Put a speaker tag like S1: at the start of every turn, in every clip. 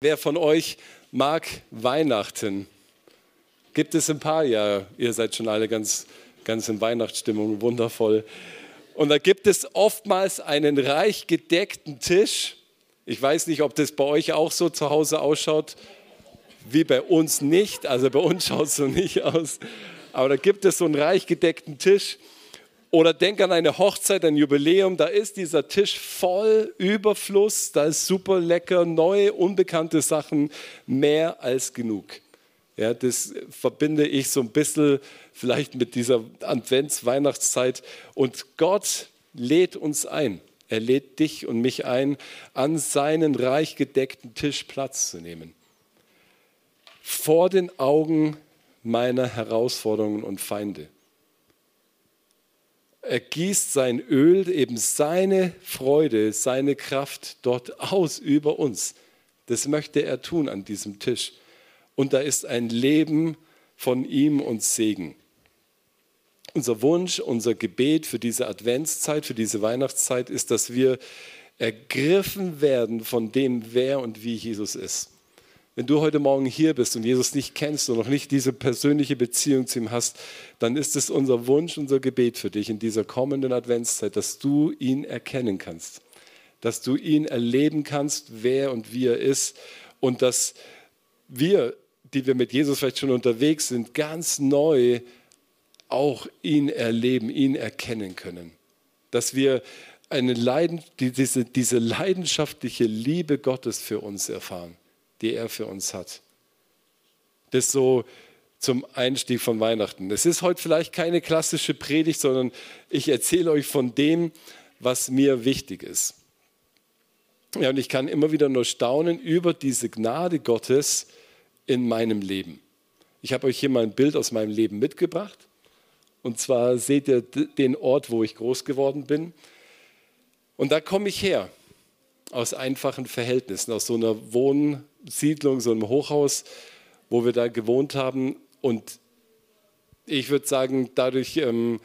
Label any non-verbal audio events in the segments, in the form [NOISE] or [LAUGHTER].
S1: Wer von euch mag Weihnachten? Gibt es ein paar? Ja, ihr seid schon alle ganz, ganz in Weihnachtsstimmung, wundervoll. Und da gibt es oftmals einen reich gedeckten Tisch. Ich weiß nicht, ob das bei euch auch so zu Hause ausschaut, wie bei uns nicht. Also bei uns [LAUGHS] schaut es so nicht aus. Aber da gibt es so einen reich gedeckten Tisch. Oder denk an eine Hochzeit, ein Jubiläum, da ist dieser Tisch voll Überfluss, da ist super lecker, neue, unbekannte Sachen, mehr als genug. Ja, das verbinde ich so ein bisschen vielleicht mit dieser Advents-Weihnachtszeit. Und Gott lädt uns ein. Er lädt dich und mich ein, an seinen reich gedeckten Tisch Platz zu nehmen. Vor den Augen meiner Herausforderungen und Feinde er gießt sein Öl, eben seine Freude, seine Kraft dort aus über uns. Das möchte er tun an diesem Tisch. Und da ist ein Leben von ihm und Segen. Unser Wunsch, unser Gebet für diese Adventszeit, für diese Weihnachtszeit ist, dass wir ergriffen werden von dem, wer und wie Jesus ist. Wenn du heute Morgen hier bist und Jesus nicht kennst und noch nicht diese persönliche Beziehung zu ihm hast, dann ist es unser Wunsch, unser Gebet für dich in dieser kommenden Adventszeit, dass du ihn erkennen kannst, dass du ihn erleben kannst, wer und wie er ist und dass wir, die wir mit Jesus vielleicht schon unterwegs sind, ganz neu auch ihn erleben, ihn erkennen können. Dass wir eine Leiden, diese, diese leidenschaftliche Liebe Gottes für uns erfahren die er für uns hat. Das so zum Einstieg von Weihnachten. Es ist heute vielleicht keine klassische Predigt, sondern ich erzähle euch von dem, was mir wichtig ist. Ja, und ich kann immer wieder nur staunen über diese Gnade Gottes in meinem Leben. Ich habe euch hier mal ein Bild aus meinem Leben mitgebracht. Und zwar seht ihr den Ort, wo ich groß geworden bin. Und da komme ich her, aus einfachen Verhältnissen, aus so einer Wohn- Siedlung, so einem Hochhaus, wo wir da gewohnt haben. Und ich würde sagen, dadurch, ähm,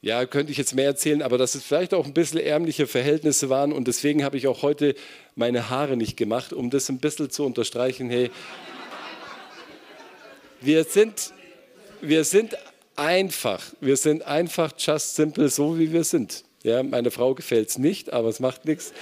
S1: ja, könnte ich jetzt mehr erzählen, aber dass es vielleicht auch ein bisschen ärmliche Verhältnisse waren. Und deswegen habe ich auch heute meine Haare nicht gemacht, um das ein bisschen zu unterstreichen. Hey, wir sind, wir sind einfach. Wir sind einfach just simple, so wie wir sind. Ja, meine Frau gefällt es nicht, aber es macht nichts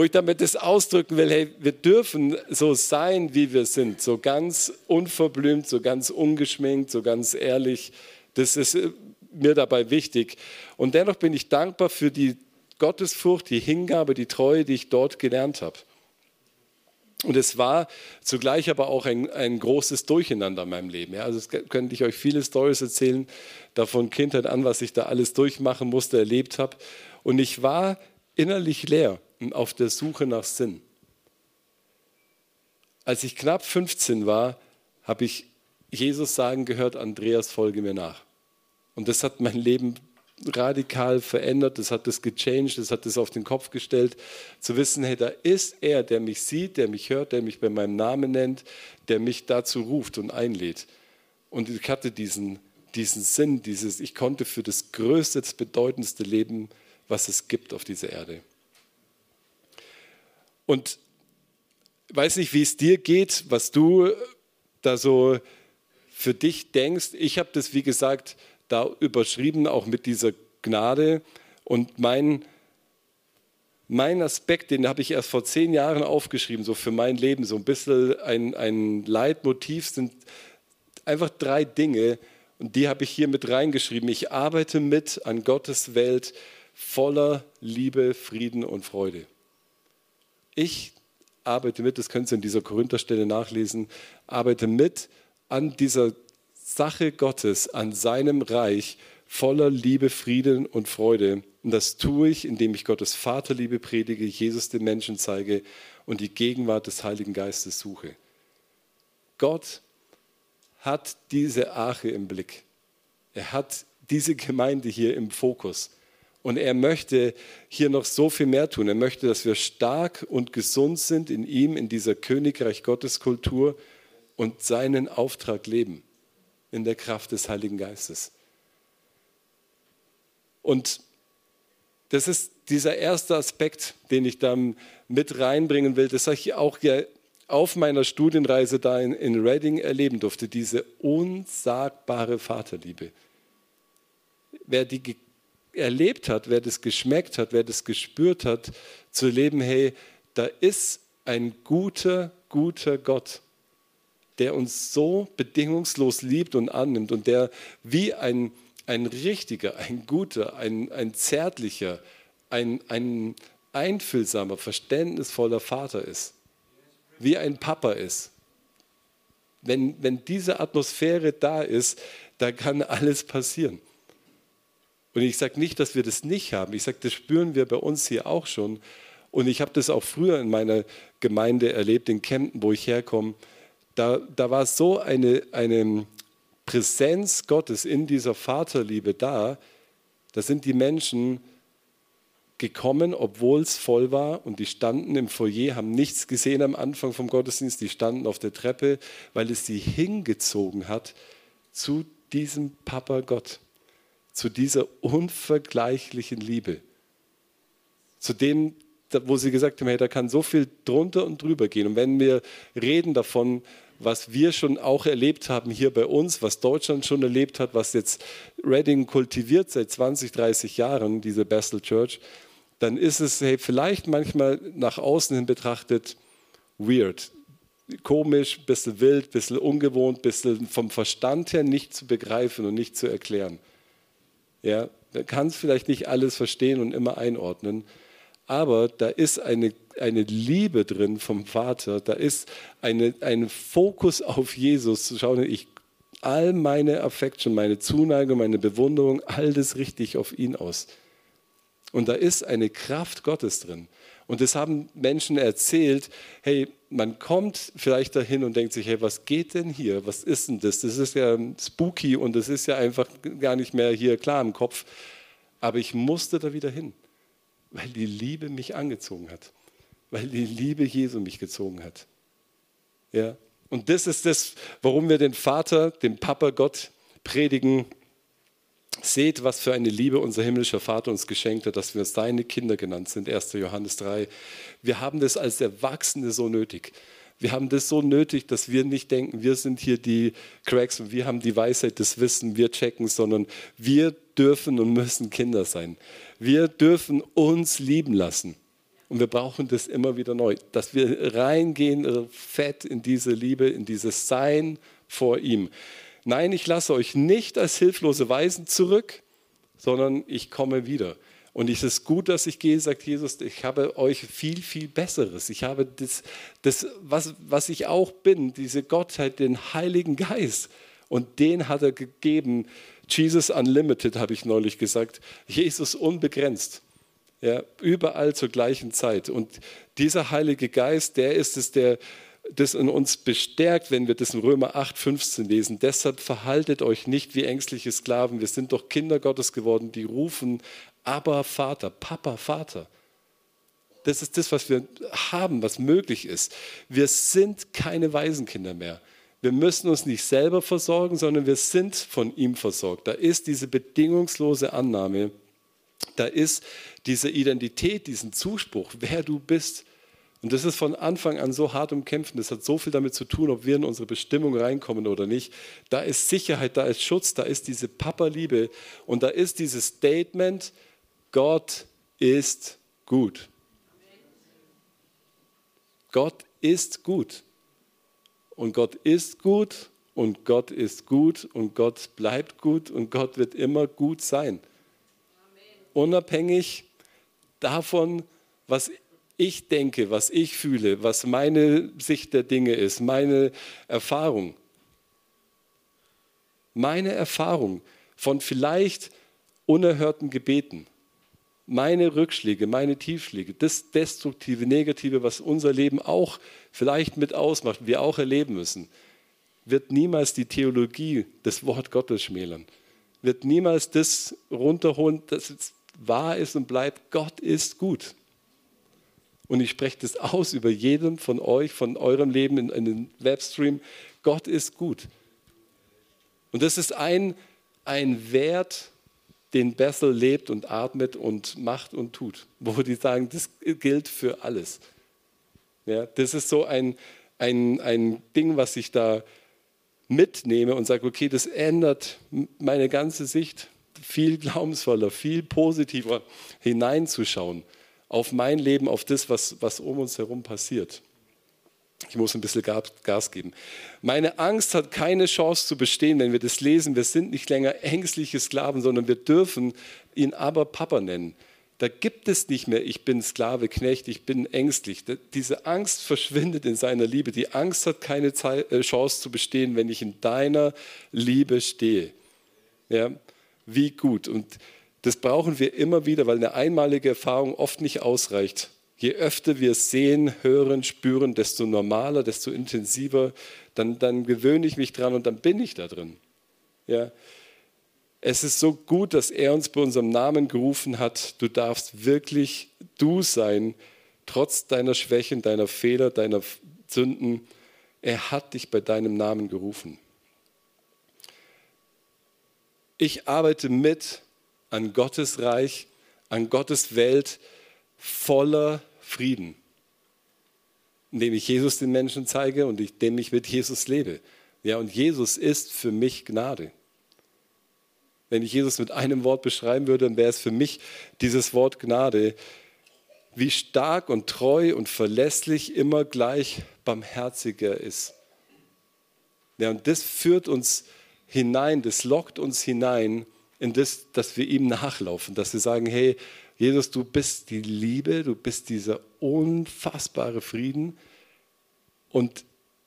S1: wo ich damit das ausdrücken will, hey, wir dürfen so sein, wie wir sind, so ganz unverblümt, so ganz ungeschminkt, so ganz ehrlich. Das ist äh, mir dabei wichtig. Und dennoch bin ich dankbar für die Gottesfurcht, die Hingabe, die Treue, die ich dort gelernt habe. Und es war zugleich aber auch ein, ein großes Durcheinander in meinem Leben. Ja, also es könnte ich euch viele Stories erzählen, davon Kindheit an, was ich da alles durchmachen musste, erlebt habe. Und ich war innerlich leer auf der Suche nach Sinn. Als ich knapp 15 war, habe ich Jesus sagen gehört, Andreas, folge mir nach. Und das hat mein Leben radikal verändert, das hat das gechanged, das hat das auf den Kopf gestellt, zu wissen, hey, da ist er, der mich sieht, der mich hört, der mich bei meinem Namen nennt, der mich dazu ruft und einlädt. Und ich hatte diesen, diesen Sinn, dieses, ich konnte für das größte, das bedeutendste Leben, was es gibt auf dieser Erde. Und weiß nicht, wie es dir geht, was du da so für dich denkst. Ich habe das, wie gesagt, da überschrieben, auch mit dieser Gnade. Und mein, mein Aspekt, den habe ich erst vor zehn Jahren aufgeschrieben, so für mein Leben, so ein bisschen ein, ein Leitmotiv sind einfach drei Dinge. Und die habe ich hier mit reingeschrieben. Ich arbeite mit an Gottes Welt voller Liebe, Frieden und Freude. Ich arbeite mit, das können Sie in dieser Korintherstelle nachlesen, arbeite mit an dieser Sache Gottes, an seinem Reich voller Liebe, Frieden und Freude. Und das tue ich, indem ich Gottes Vaterliebe predige, Jesus den Menschen zeige und die Gegenwart des Heiligen Geistes suche. Gott hat diese Arche im Blick. Er hat diese Gemeinde hier im Fokus. Und er möchte hier noch so viel mehr tun. Er möchte, dass wir stark und gesund sind in ihm, in dieser Königreich Gottes Kultur und seinen Auftrag leben in der Kraft des Heiligen Geistes. Und das ist dieser erste Aspekt, den ich da mit reinbringen will. Das habe ich auch auf meiner Studienreise da in, in Reading erleben durfte, diese unsagbare Vaterliebe. Wer die erlebt hat, wer das geschmeckt hat, wer das gespürt hat, zu leben, hey, da ist ein guter, guter Gott, der uns so bedingungslos liebt und annimmt und der wie ein, ein richtiger, ein guter, ein, ein zärtlicher, ein, ein einfühlsamer, verständnisvoller Vater ist, wie ein Papa ist. Wenn, wenn diese Atmosphäre da ist, da kann alles passieren. Und ich sage nicht, dass wir das nicht haben. Ich sage, das spüren wir bei uns hier auch schon. Und ich habe das auch früher in meiner Gemeinde erlebt, in Kempten, wo ich herkomme. Da, da war so eine, eine Präsenz Gottes in dieser Vaterliebe da. Da sind die Menschen gekommen, obwohl es voll war und die standen im Foyer, haben nichts gesehen am Anfang vom Gottesdienst, die standen auf der Treppe, weil es sie hingezogen hat zu diesem Papa Gott, zu dieser unvergleichlichen Liebe, zu dem, wo sie gesagt haben, hey, da kann so viel drunter und drüber gehen. Und wenn wir reden davon, was wir schon auch erlebt haben hier bei uns, was Deutschland schon erlebt hat, was jetzt Reading kultiviert seit 20, 30 Jahren, diese Bethel Church, dann ist es hey, vielleicht manchmal nach außen hin betrachtet weird, komisch, ein bisschen wild, ein bisschen ungewohnt, ein bisschen vom Verstand her nicht zu begreifen und nicht zu erklären. Ja, man kann es vielleicht nicht alles verstehen und immer einordnen, aber da ist eine, eine Liebe drin vom Vater, da ist eine, ein Fokus auf Jesus, zu schauen, ich all meine Affection, meine Zuneigung, meine Bewunderung, all das richte ich auf ihn aus. Und da ist eine Kraft Gottes drin. Und das haben Menschen erzählt, hey, man kommt vielleicht dahin und denkt sich, hey, was geht denn hier? Was ist denn das? Das ist ja spooky und das ist ja einfach gar nicht mehr hier klar im Kopf. Aber ich musste da wieder hin, weil die Liebe mich angezogen hat, weil die Liebe Jesu mich gezogen hat. Ja? Und das ist das, warum wir den Vater, den Papa Gott predigen Seht, was für eine Liebe unser himmlischer Vater uns geschenkt hat, dass wir seine Kinder genannt sind, 1. Johannes 3. Wir haben das als Erwachsene so nötig. Wir haben das so nötig, dass wir nicht denken, wir sind hier die Cracks und wir haben die Weisheit des Wissens, wir checken, sondern wir dürfen und müssen Kinder sein. Wir dürfen uns lieben lassen. Und wir brauchen das immer wieder neu, dass wir reingehen, äh, fett in diese Liebe, in dieses Sein vor ihm. Nein, ich lasse euch nicht als hilflose Weisen zurück, sondern ich komme wieder. Und es ist gut, dass ich gehe, sagt Jesus, ich habe euch viel, viel Besseres. Ich habe das, das was, was ich auch bin, diese Gottheit, den Heiligen Geist. Und den hat er gegeben. Jesus Unlimited, habe ich neulich gesagt. Jesus unbegrenzt. Ja, überall zur gleichen Zeit. Und dieser Heilige Geist, der ist es, der das in uns bestärkt, wenn wir das in Römer 8, 15 lesen. Deshalb verhaltet euch nicht wie ängstliche Sklaven. Wir sind doch Kinder Gottes geworden, die rufen, aber Vater, Papa, Vater. Das ist das, was wir haben, was möglich ist. Wir sind keine Waisenkinder mehr. Wir müssen uns nicht selber versorgen, sondern wir sind von ihm versorgt. Da ist diese bedingungslose Annahme, da ist diese Identität, diesen Zuspruch, wer du bist. Und das ist von Anfang an so hart umkämpfen. Das hat so viel damit zu tun, ob wir in unsere Bestimmung reinkommen oder nicht. Da ist Sicherheit, da ist Schutz, da ist diese Papa-Liebe und da ist dieses Statement, Gott ist gut. Gott ist gut. Und Gott ist gut und Gott ist gut und Gott bleibt gut und Gott wird immer gut sein. Unabhängig davon, was ich denke, was ich fühle, was meine Sicht der Dinge ist, meine Erfahrung. Meine Erfahrung von vielleicht unerhörten Gebeten, meine Rückschläge, meine Tiefschläge, das Destruktive, Negative, was unser Leben auch vielleicht mit ausmacht, wir auch erleben müssen, wird niemals die Theologie des Wort Gottes schmälern, wird niemals das runterholen, das wahr ist und bleibt. Gott ist gut. Und ich spreche das aus über jedem von euch, von eurem Leben in, in den Webstream. Gott ist gut. Und das ist ein, ein Wert, den Bessel lebt und atmet und macht und tut. Wo die sagen, das gilt für alles. Ja, das ist so ein, ein, ein Ding, was ich da mitnehme und sage, okay, das ändert meine ganze Sicht, viel glaubensvoller, viel positiver hineinzuschauen auf mein Leben, auf das, was, was um uns herum passiert. Ich muss ein bisschen Gas geben. Meine Angst hat keine Chance zu bestehen, wenn wir das lesen. Wir sind nicht länger ängstliche Sklaven, sondern wir dürfen ihn aber Papa nennen. Da gibt es nicht mehr, ich bin Sklave, Knecht, ich bin ängstlich. Diese Angst verschwindet in seiner Liebe. Die Angst hat keine äh, Chance zu bestehen, wenn ich in deiner Liebe stehe. Ja, wie gut. Und das brauchen wir immer wieder, weil eine einmalige Erfahrung oft nicht ausreicht. Je öfter wir sehen, hören, spüren, desto normaler, desto intensiver, dann, dann gewöhne ich mich dran und dann bin ich da drin. Ja. Es ist so gut, dass er uns bei unserem Namen gerufen hat. Du darfst wirklich du sein, trotz deiner Schwächen, deiner Fehler, deiner Sünden. Er hat dich bei deinem Namen gerufen. Ich arbeite mit an Gottes Reich, an Gottes Welt voller Frieden, indem ich Jesus den Menschen zeige und indem ich mit Jesus lebe. Ja, und Jesus ist für mich Gnade. Wenn ich Jesus mit einem Wort beschreiben würde, dann wäre es für mich dieses Wort Gnade. Wie stark und treu und verlässlich immer gleich barmherziger ist. Ja, und das führt uns hinein, das lockt uns hinein in das, dass wir ihm nachlaufen, dass wir sagen, hey, Jesus, du bist die Liebe, du bist dieser unfassbare Frieden und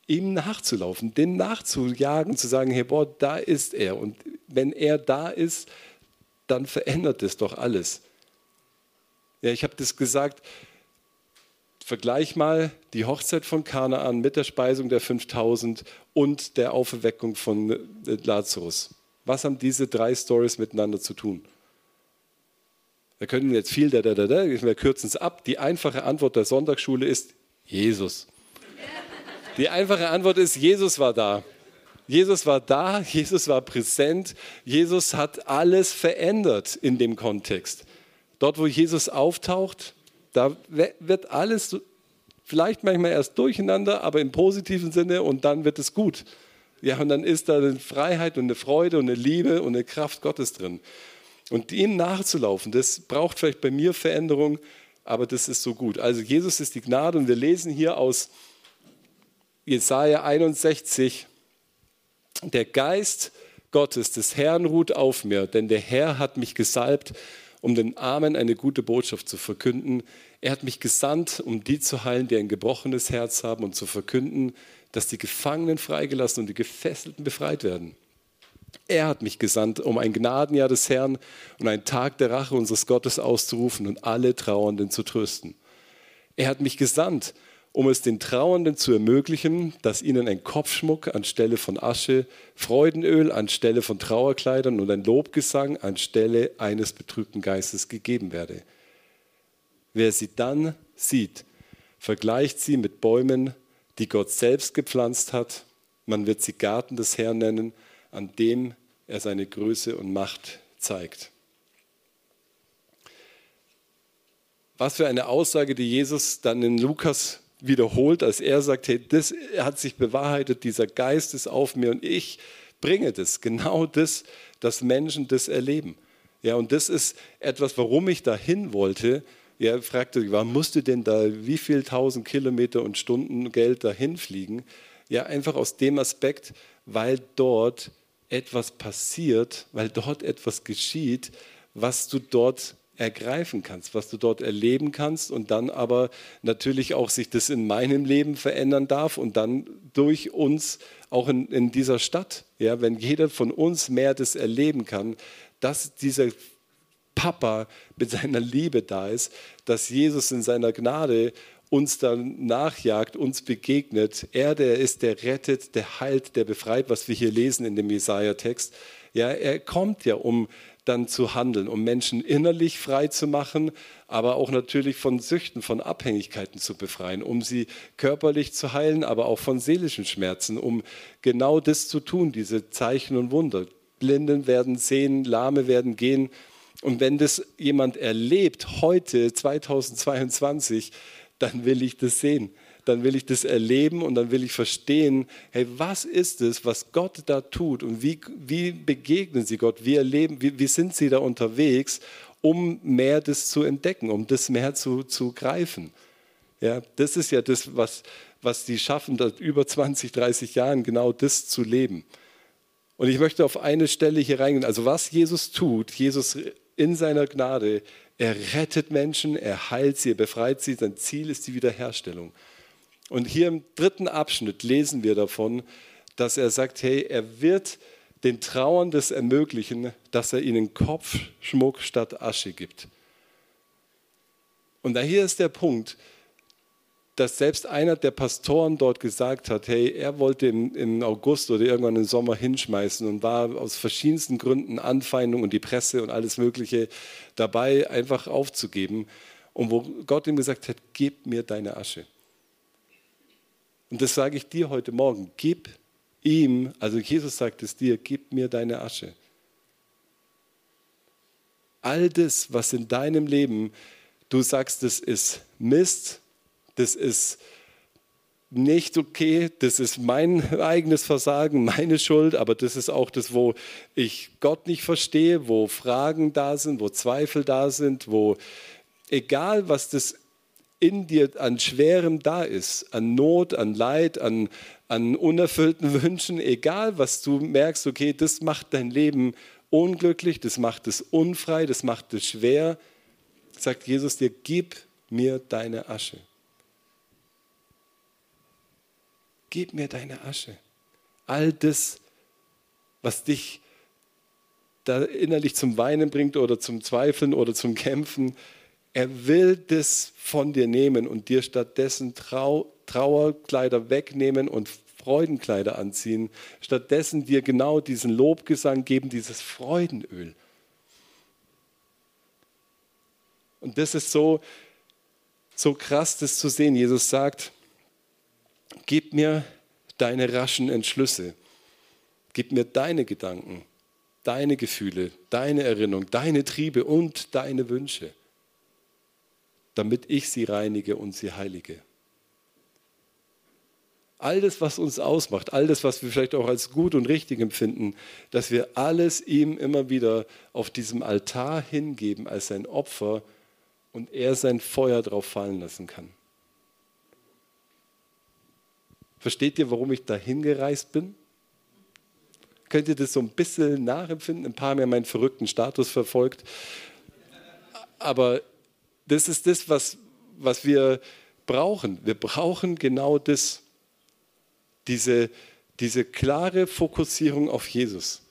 S1: ihm nachzulaufen, dem nachzujagen, zu sagen, hey, boah, da ist er und wenn er da ist, dann verändert es doch alles. Ja, ich habe das gesagt, vergleich mal die Hochzeit von Kanaan mit der Speisung der 5000 und der Auferweckung von Lazarus. Was haben diese drei Stories miteinander zu tun? Da können wir jetzt viel, da, da, da, da, wir kürzen es ab. Die einfache Antwort der Sonntagsschule ist Jesus. Die einfache Antwort ist, Jesus war da. Jesus war da, Jesus war präsent, Jesus hat alles verändert in dem Kontext. Dort, wo Jesus auftaucht, da wird alles vielleicht manchmal erst durcheinander, aber im positiven Sinne und dann wird es gut. Ja, und dann ist da eine Freiheit und eine Freude und eine Liebe und eine Kraft Gottes drin. Und ihm nachzulaufen, das braucht vielleicht bei mir Veränderung, aber das ist so gut. Also Jesus ist die Gnade und wir lesen hier aus Jesaja 61, der Geist Gottes des Herrn ruht auf mir, denn der Herr hat mich gesalbt, um den Armen eine gute Botschaft zu verkünden. Er hat mich gesandt, um die zu heilen, die ein gebrochenes Herz haben und zu verkünden, dass die Gefangenen freigelassen und die Gefesselten befreit werden. Er hat mich gesandt, um ein Gnadenjahr des Herrn und einen Tag der Rache unseres Gottes auszurufen und alle Trauernden zu trösten. Er hat mich gesandt, um es den Trauernden zu ermöglichen, dass ihnen ein Kopfschmuck anstelle von Asche, Freudenöl anstelle von Trauerkleidern und ein Lobgesang anstelle eines betrübten Geistes gegeben werde. Wer sie dann sieht, vergleicht sie mit Bäumen, die Gott selbst gepflanzt hat. Man wird sie Garten des Herrn nennen, an dem er seine Größe und Macht zeigt. Was für eine Aussage, die Jesus dann in Lukas wiederholt, als er sagt, hey, das hat sich bewahrheitet, dieser Geist ist auf mir und ich bringe das, genau das, dass Menschen das erleben. Ja, und das ist etwas, warum ich dahin wollte. Ja, fragte, warum musst du denn da wie viel tausend Kilometer und Stunden Geld dahin fliegen? Ja, einfach aus dem Aspekt, weil dort etwas passiert, weil dort etwas geschieht, was du dort ergreifen kannst, was du dort erleben kannst und dann aber natürlich auch sich das in meinem Leben verändern darf und dann durch uns auch in, in dieser Stadt. Ja, wenn jeder von uns mehr das erleben kann, dass dieser Papa mit seiner Liebe da ist, dass Jesus in seiner Gnade uns dann nachjagt, uns begegnet. Er, der ist, der rettet, der heilt, der befreit, was wir hier lesen in dem Jesaja-Text. Ja, er kommt ja, um dann zu handeln, um Menschen innerlich frei zu machen, aber auch natürlich von Süchten, von Abhängigkeiten zu befreien, um sie körperlich zu heilen, aber auch von seelischen Schmerzen, um genau das zu tun, diese Zeichen und Wunder. Blinden werden sehen, Lahme werden gehen. Und wenn das jemand erlebt heute, 2022, dann will ich das sehen. Dann will ich das erleben und dann will ich verstehen, hey, was ist es, was Gott da tut und wie, wie begegnen sie Gott, wie erleben, wie, wie sind sie da unterwegs, um mehr das zu entdecken, um das mehr zu, zu greifen. Ja, das ist ja das, was, was die schaffen, über 20, 30 Jahren genau das zu leben. Und ich möchte auf eine Stelle hier reingehen. Also was Jesus tut, Jesus in seiner Gnade, er rettet Menschen, er heilt sie, er befreit sie. Sein Ziel ist die Wiederherstellung. Und hier im dritten Abschnitt lesen wir davon, dass er sagt, hey, er wird den Trauerndes ermöglichen, dass er ihnen Kopfschmuck statt Asche gibt. Und da hier ist der Punkt, dass selbst einer der Pastoren dort gesagt hat, hey, er wollte im, August oder irgendwann im Sommer hinschmeißen und war aus verschiedensten Gründen Anfeindung und die Presse und alles Mögliche dabei, einfach aufzugeben. Und wo Gott ihm gesagt hat, gib mir deine Asche. Und das sage ich dir heute Morgen, gib ihm, also Jesus sagt es dir, gib mir deine Asche. All das, was in deinem Leben, du sagst, das ist Mist, das ist nicht okay, das ist mein [LAUGHS] eigenes Versagen, meine Schuld, aber das ist auch das, wo ich Gott nicht verstehe, wo Fragen da sind, wo Zweifel da sind, wo egal was das in dir an Schwerem da ist, an Not, an Leid, an, an unerfüllten [LAUGHS] Wünschen, egal was du merkst, okay, das macht dein Leben unglücklich, das macht es unfrei, das macht es schwer, sagt Jesus dir, gib mir deine Asche. Gib mir deine Asche. All das, was dich da innerlich zum Weinen bringt oder zum Zweifeln oder zum Kämpfen, er will das von dir nehmen und dir stattdessen Trau Trauerkleider wegnehmen und Freudenkleider anziehen, stattdessen dir genau diesen Lobgesang geben, dieses Freudenöl. Und das ist so, so krass, das zu sehen. Jesus sagt, Gib mir deine raschen Entschlüsse. Gib mir deine Gedanken, deine Gefühle, deine Erinnerung, deine Triebe und deine Wünsche, damit ich sie reinige und sie heilige. All das, was uns ausmacht, all das, was wir vielleicht auch als gut und richtig empfinden, dass wir alles ihm immer wieder auf diesem Altar hingeben als sein Opfer und er sein Feuer drauf fallen lassen kann. Versteht ihr, warum ich da hingereist bin? Könnt ihr das so ein bisschen nachempfinden? Ein paar haben ja meinen verrückten Status verfolgt. Aber das ist das, was, was wir brauchen. Wir brauchen genau das. Diese, diese klare Fokussierung auf Jesus.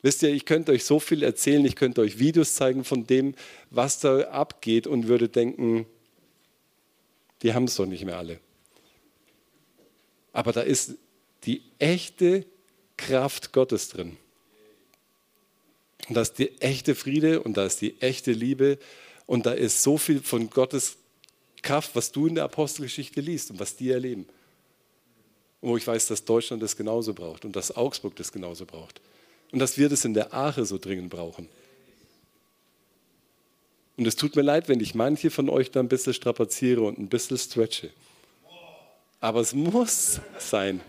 S1: Wisst ihr, ich könnte euch so viel erzählen, ich könnte euch Videos zeigen von dem, was da abgeht und würde denken, die haben es doch nicht mehr alle. Aber da ist die echte Kraft Gottes drin. Und da ist die echte Friede und da ist die echte Liebe und da ist so viel von Gottes Kraft, was du in der Apostelgeschichte liest und was die erleben. Und wo ich weiß, dass Deutschland das genauso braucht und dass Augsburg das genauso braucht. Und dass wir das in der Ache so dringend brauchen. Und es tut mir leid, wenn ich manche von euch da ein bisschen strapaziere und ein bisschen stretche. Aber es muss sein.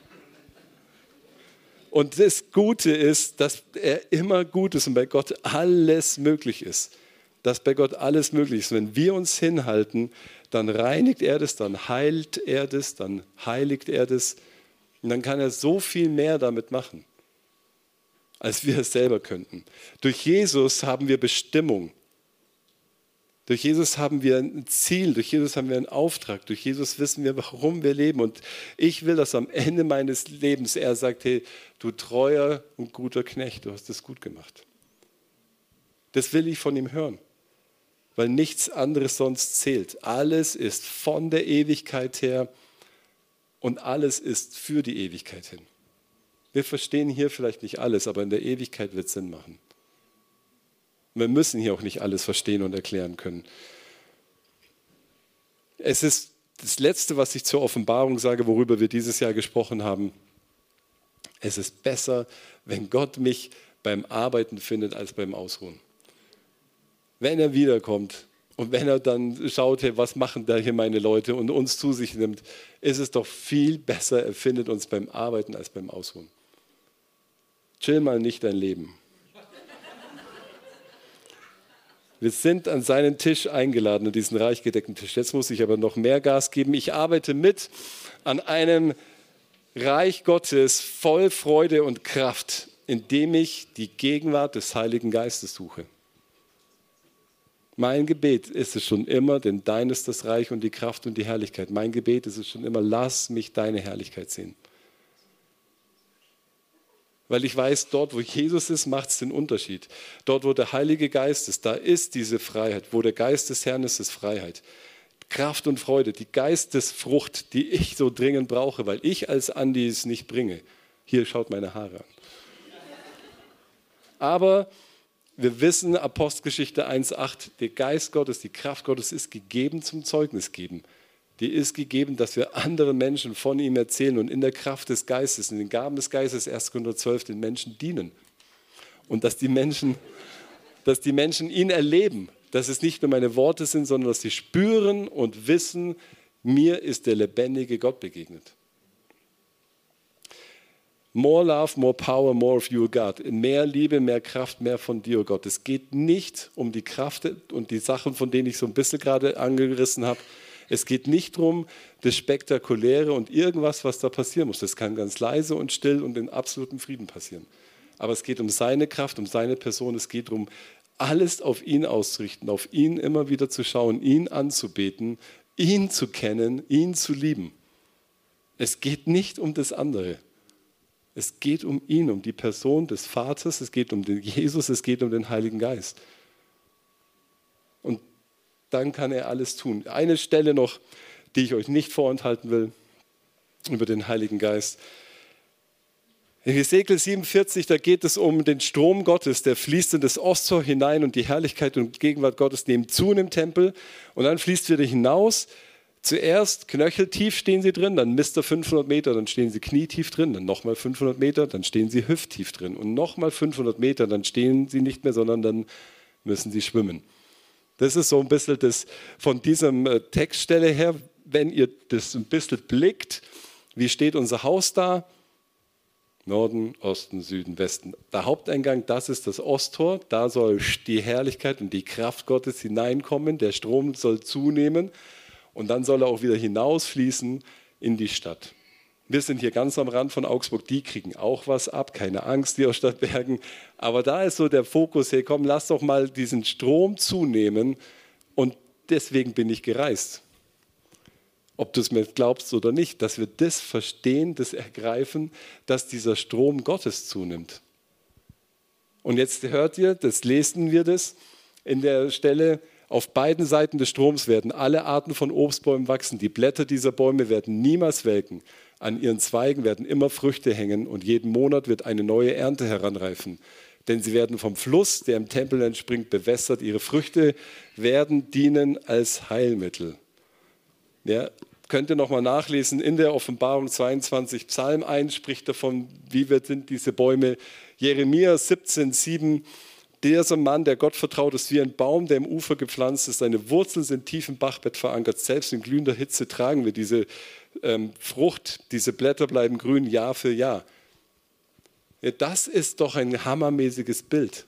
S1: Und das Gute ist, dass er immer gut ist und bei Gott alles möglich ist. Dass bei Gott alles möglich ist. Wenn wir uns hinhalten, dann reinigt er das, dann heilt er das, dann heiligt er das. Und dann kann er so viel mehr damit machen, als wir es selber könnten. Durch Jesus haben wir Bestimmung. Durch Jesus haben wir ein Ziel, durch Jesus haben wir einen Auftrag, durch Jesus wissen wir, warum wir leben. Und ich will, dass am Ende meines Lebens er sagt, hey, du treuer und guter Knecht, du hast es gut gemacht. Das will ich von ihm hören, weil nichts anderes sonst zählt. Alles ist von der Ewigkeit her und alles ist für die Ewigkeit hin. Wir verstehen hier vielleicht nicht alles, aber in der Ewigkeit wird es Sinn machen. Wir müssen hier auch nicht alles verstehen und erklären können. Es ist das Letzte, was ich zur Offenbarung sage, worüber wir dieses Jahr gesprochen haben. Es ist besser, wenn Gott mich beim Arbeiten findet, als beim Ausruhen. wenn er wiederkommt und wenn er dann schaut, hey, was machen da hier meine Leute und uns zu sich nimmt, ist es doch viel besser, er findet uns beim Arbeiten als beim Ausruhen. Chill mal nicht dein Leben. Wir sind an seinen Tisch eingeladen, an diesen reich gedeckten Tisch. Jetzt muss ich aber noch mehr Gas geben. Ich arbeite mit an einem Reich Gottes voll Freude und Kraft, indem ich die Gegenwart des Heiligen Geistes suche. Mein Gebet ist es schon immer, denn dein ist das Reich und die Kraft und die Herrlichkeit. Mein Gebet ist es schon immer, lass mich deine Herrlichkeit sehen. Weil ich weiß, dort, wo Jesus ist, macht es den Unterschied. Dort, wo der Heilige Geist ist, da ist diese Freiheit. Wo der Geist des Herrn ist, ist Freiheit. Kraft und Freude, die Geistesfrucht, die ich so dringend brauche, weil ich als Andi es nicht bringe. Hier schaut meine Haare an. Aber wir wissen, Apostelgeschichte 1.8, der Geist Gottes, die Kraft Gottes ist gegeben zum Zeugnis geben die ist gegeben, dass wir anderen Menschen von ihm erzählen und in der Kraft des Geistes, in den Gaben des Geistes, 1. Korinther 12, den Menschen dienen. Und dass die Menschen, dass die Menschen ihn erleben, dass es nicht nur meine Worte sind, sondern dass sie spüren und wissen, mir ist der lebendige Gott begegnet. More love, more power, more of you, God. Mehr Liebe, mehr Kraft, mehr von dir, Gott. Es geht nicht um die Kraft und die Sachen, von denen ich so ein bisschen gerade angerissen habe, es geht nicht darum, das Spektakuläre und irgendwas, was da passieren muss. Das kann ganz leise und still und in absolutem Frieden passieren. Aber es geht um seine Kraft, um seine Person. Es geht darum, alles auf ihn auszurichten, auf ihn immer wieder zu schauen, ihn anzubeten, ihn zu kennen, ihn zu lieben. Es geht nicht um das andere. Es geht um ihn, um die Person des Vaters, es geht um den Jesus, es geht um den Heiligen Geist dann kann er alles tun. Eine Stelle noch, die ich euch nicht vorenthalten will, über den Heiligen Geist. In Hesekiel 47, da geht es um den Strom Gottes, der fließt in das Osttor hinein und die Herrlichkeit und Gegenwart Gottes nehmen zu in dem Tempel und dann fließt wieder hinaus. Zuerst knöcheltief stehen sie drin, dann misst er 500 Meter, dann stehen sie knietief drin, dann nochmal 500 Meter, dann stehen sie hüfttief drin und nochmal 500 Meter, dann stehen sie nicht mehr, sondern dann müssen sie schwimmen. Das ist so ein bisschen das von diesem äh, Textstelle her, wenn ihr das ein bisschen blickt, wie steht unser Haus da? Norden, Osten, Süden, Westen. Der Haupteingang, das ist das Osttor. Da soll die Herrlichkeit und die Kraft Gottes hineinkommen. Der Strom soll zunehmen und dann soll er auch wieder hinausfließen in die Stadt. Wir sind hier ganz am Rand von Augsburg, die kriegen auch was ab, keine Angst, die aus Stadtbergen. Aber da ist so der Fokus, hey komm, lass doch mal diesen Strom zunehmen und deswegen bin ich gereist. Ob du es mir glaubst oder nicht, dass wir das verstehen, das ergreifen, dass dieser Strom Gottes zunimmt. Und jetzt hört ihr, das lesen wir das in der Stelle, auf beiden Seiten des Stroms werden alle Arten von Obstbäumen wachsen. Die Blätter dieser Bäume werden niemals welken. An ihren Zweigen werden immer Früchte hängen und jeden Monat wird eine neue Ernte heranreifen. Denn sie werden vom Fluss, der im Tempel entspringt, bewässert. Ihre Früchte werden dienen als Heilmittel. Ja, könnt ihr nochmal nachlesen in der Offenbarung 22. Psalm 1 spricht davon, wie wir sind diese Bäume. Jeremia 17, 7. Dieser Mann, der Gott vertraut, ist wie ein Baum, der im Ufer gepflanzt ist. Seine Wurzeln sind tief im Bachbett verankert. Selbst in glühender Hitze tragen wir diese ähm, Frucht, diese Blätter bleiben grün Jahr für Jahr. Ja, das ist doch ein hammermäßiges Bild.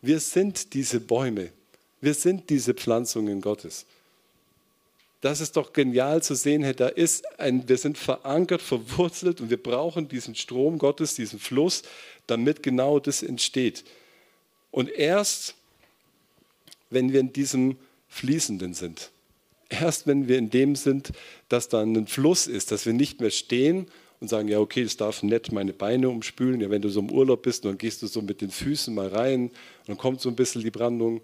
S1: Wir sind diese Bäume. Wir sind diese Pflanzungen Gottes. Das ist doch genial zu sehen, da ist ein, wir sind verankert, verwurzelt und wir brauchen diesen Strom Gottes, diesen Fluss, damit genau das entsteht. Und erst, wenn wir in diesem Fließenden sind, erst wenn wir in dem sind, dass da ein Fluss ist, dass wir nicht mehr stehen und sagen, ja, okay, es darf nett meine Beine umspülen. Ja, wenn du so im Urlaub bist, dann gehst du so mit den Füßen mal rein und dann kommt so ein bisschen die Brandung.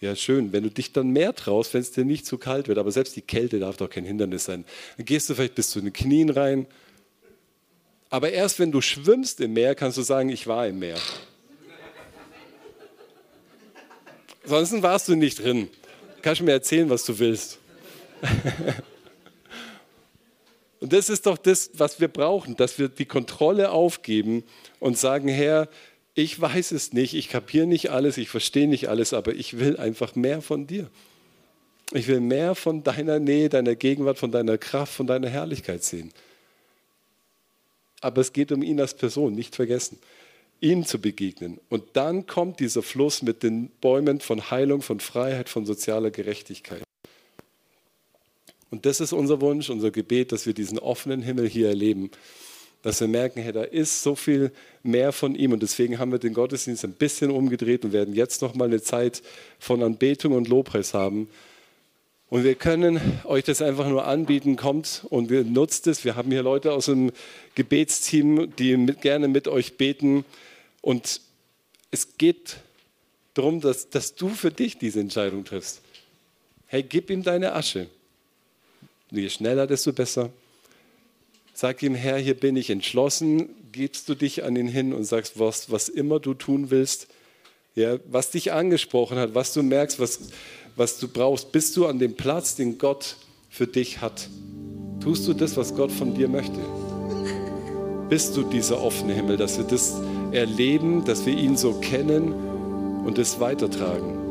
S1: Ja, schön, wenn du dich dann mehr traust, wenn es dir nicht zu kalt wird, aber selbst die Kälte darf doch kein Hindernis sein. Dann gehst du vielleicht bis zu den Knien rein. Aber erst wenn du schwimmst im Meer, kannst du sagen, ich war im Meer. Ansonsten warst du nicht drin kannst du mir erzählen, was du willst. [LAUGHS] Und das ist doch das, was wir brauchen, dass wir die Kontrolle aufgeben und sagen, Herr, ich weiß es nicht, ich kapiere nicht alles, ich verstehe nicht alles, aber ich will einfach mehr von dir. Ich will mehr von deiner Nähe, deiner Gegenwart, von deiner Kraft, von deiner Herrlichkeit sehen. Aber es geht um ihn als Person, nicht vergessen, ihm zu begegnen. Und dann kommt dieser Fluss mit den Bäumen von Heilung, von Freiheit, von sozialer Gerechtigkeit. Und das ist unser Wunsch, unser Gebet, dass wir diesen offenen Himmel hier erleben. Dass wir merken, hey, da ist so viel mehr von ihm. Und deswegen haben wir den Gottesdienst ein bisschen umgedreht und werden jetzt nochmal eine Zeit von Anbetung und Lobpreis haben. Und wir können euch das einfach nur anbieten, kommt und wir nutzt es. Wir haben hier Leute aus dem Gebetsteam, die mit, gerne mit euch beten. Und es geht darum, dass, dass du für dich diese Entscheidung triffst. Hey, gib ihm deine Asche. Je schneller, desto besser. Sag ihm, Herr, hier bin ich entschlossen. Gibst du dich an ihn hin und sagst, was, was immer du tun willst, ja, was dich angesprochen hat, was du merkst, was, was du brauchst. Bist du an dem Platz, den Gott für dich hat? Tust du das, was Gott von dir möchte? Bist du dieser offene Himmel, dass wir das erleben, dass wir ihn so kennen und es weitertragen?